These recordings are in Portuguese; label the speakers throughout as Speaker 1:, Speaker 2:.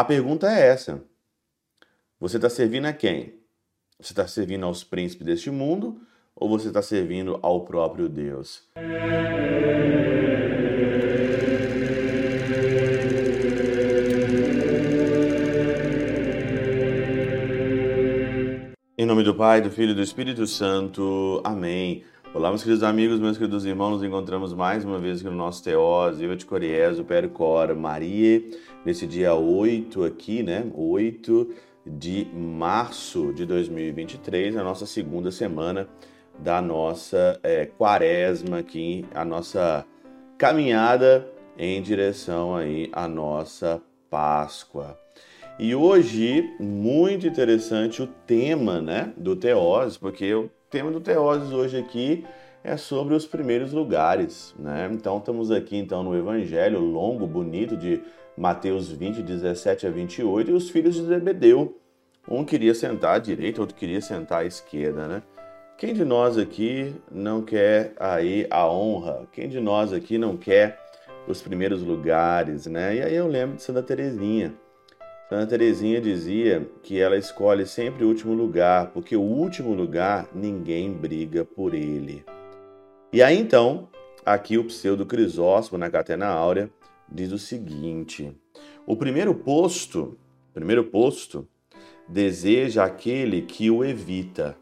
Speaker 1: A pergunta é essa: você está servindo a quem? Você está servindo aos príncipes deste mundo ou você está servindo ao próprio Deus? Em nome do Pai, do Filho e do Espírito Santo. Amém. Olá, meus queridos amigos, meus queridos irmãos, nos encontramos mais uma vez aqui no nosso Teós, eu de Coriezo, Percor, Maria, nesse dia 8 aqui, né? 8 de março de 2023, a nossa segunda semana da nossa é, quaresma aqui, a nossa caminhada em direção aí à nossa Páscoa. E hoje, muito interessante o tema né, do Teoses, porque o tema do Teoses hoje aqui é sobre os primeiros lugares. Né? Então, estamos aqui então no Evangelho longo, bonito, de Mateus 20, 17 a 28, e os filhos de Zebedeu. Um queria sentar à direita, outro queria sentar à esquerda, né? Quem de nós aqui não quer aí a honra? Quem de nós aqui não quer os primeiros lugares, né? E aí eu lembro de Santa Teresinha. Santa Teresinha dizia que ela escolhe sempre o último lugar, porque o último lugar ninguém briga por ele. E aí então, aqui o pseudo Crisóstomo na Catena Áurea diz o seguinte: o primeiro posto, primeiro posto deseja aquele que o evita.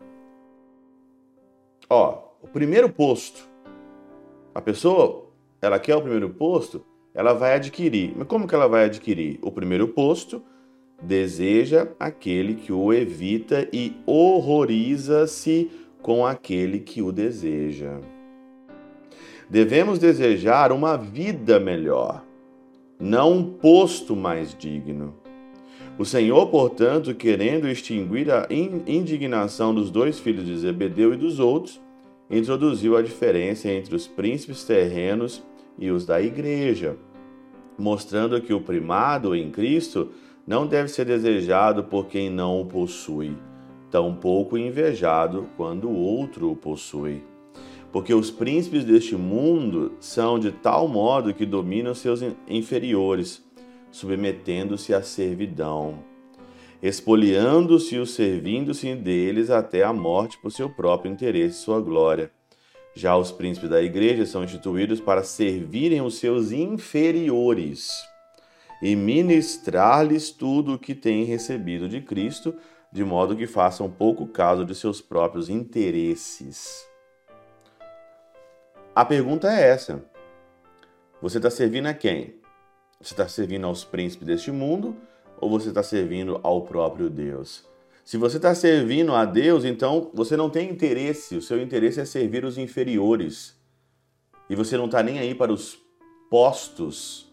Speaker 1: Ó, o primeiro posto. A pessoa, ela quer o primeiro posto, ela vai adquirir. Mas como que ela vai adquirir? O primeiro posto deseja aquele que o evita e horroriza-se com aquele que o deseja. Devemos desejar uma vida melhor, não um posto mais digno. O Senhor, portanto, querendo extinguir a indignação dos dois filhos de Zebedeu e dos outros, introduziu a diferença entre os príncipes terrenos e os da igreja, mostrando que o primado em Cristo não deve ser desejado por quem não o possui, tampouco invejado quando o outro o possui. Porque os príncipes deste mundo são de tal modo que dominam seus inferiores, submetendo-se à servidão, expoliando-se e servindo-se deles até a morte por seu próprio interesse e sua glória. Já os príncipes da igreja são instituídos para servirem os seus inferiores e ministrar-lhes tudo o que têm recebido de Cristo, de modo que façam pouco caso de seus próprios interesses. A pergunta é essa: você está servindo a quem? Você está servindo aos príncipes deste mundo ou você está servindo ao próprio Deus? Se você está servindo a Deus, então você não tem interesse, o seu interesse é servir os inferiores. E você não está nem aí para os postos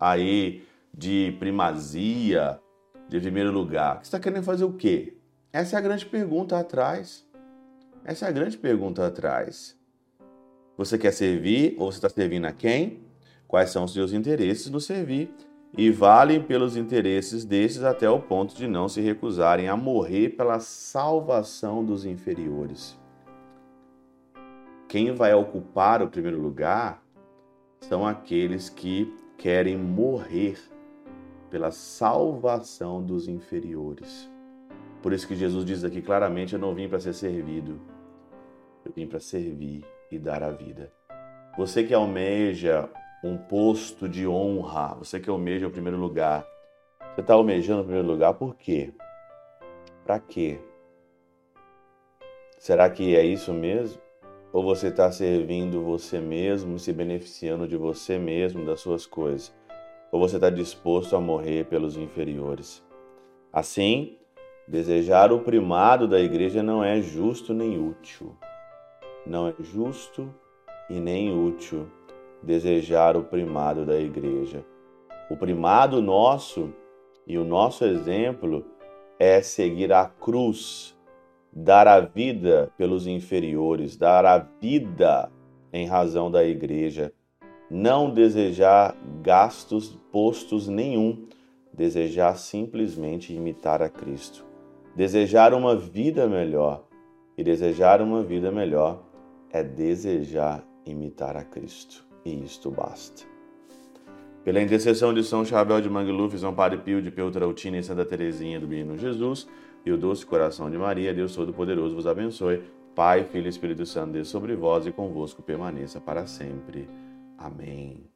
Speaker 1: aí de primazia, de primeiro lugar. Você está querendo fazer o quê? Essa é a grande pergunta atrás. Essa é a grande pergunta atrás. Você quer servir ou você está servindo a quem? Quais são os seus interesses no servir? E valem pelos interesses desses até o ponto de não se recusarem a morrer pela salvação dos inferiores. Quem vai ocupar o primeiro lugar são aqueles que querem morrer pela salvação dos inferiores. Por isso que Jesus diz aqui claramente: Eu não vim para ser servido, eu vim para servir e dar a vida. Você que almeja um posto de honra, você que almeja o primeiro lugar, você está almejando o primeiro lugar por quê? Para quê? Será que é isso mesmo? Ou você está servindo você mesmo, se beneficiando de você mesmo, das suas coisas? Ou você está disposto a morrer pelos inferiores. Assim, desejar o primado da igreja não é justo nem útil. Não é justo e nem útil desejar o primado da igreja. O primado nosso e o nosso exemplo é seguir a cruz, dar a vida pelos inferiores, dar a vida em razão da igreja não desejar gastos postos nenhum, desejar simplesmente imitar a Cristo. Desejar uma vida melhor. E desejar uma vida melhor é desejar imitar a Cristo. E isto basta. Pela intercessão de São Chabel de Mangluf, São Padre Pio de Peltrautina e Santa Teresinha do Menino Jesus, e o doce coração de Maria, Deus Todo-Poderoso vos abençoe. Pai, Filho e Espírito Santo, Deus sobre vós e convosco permaneça para sempre. Amém.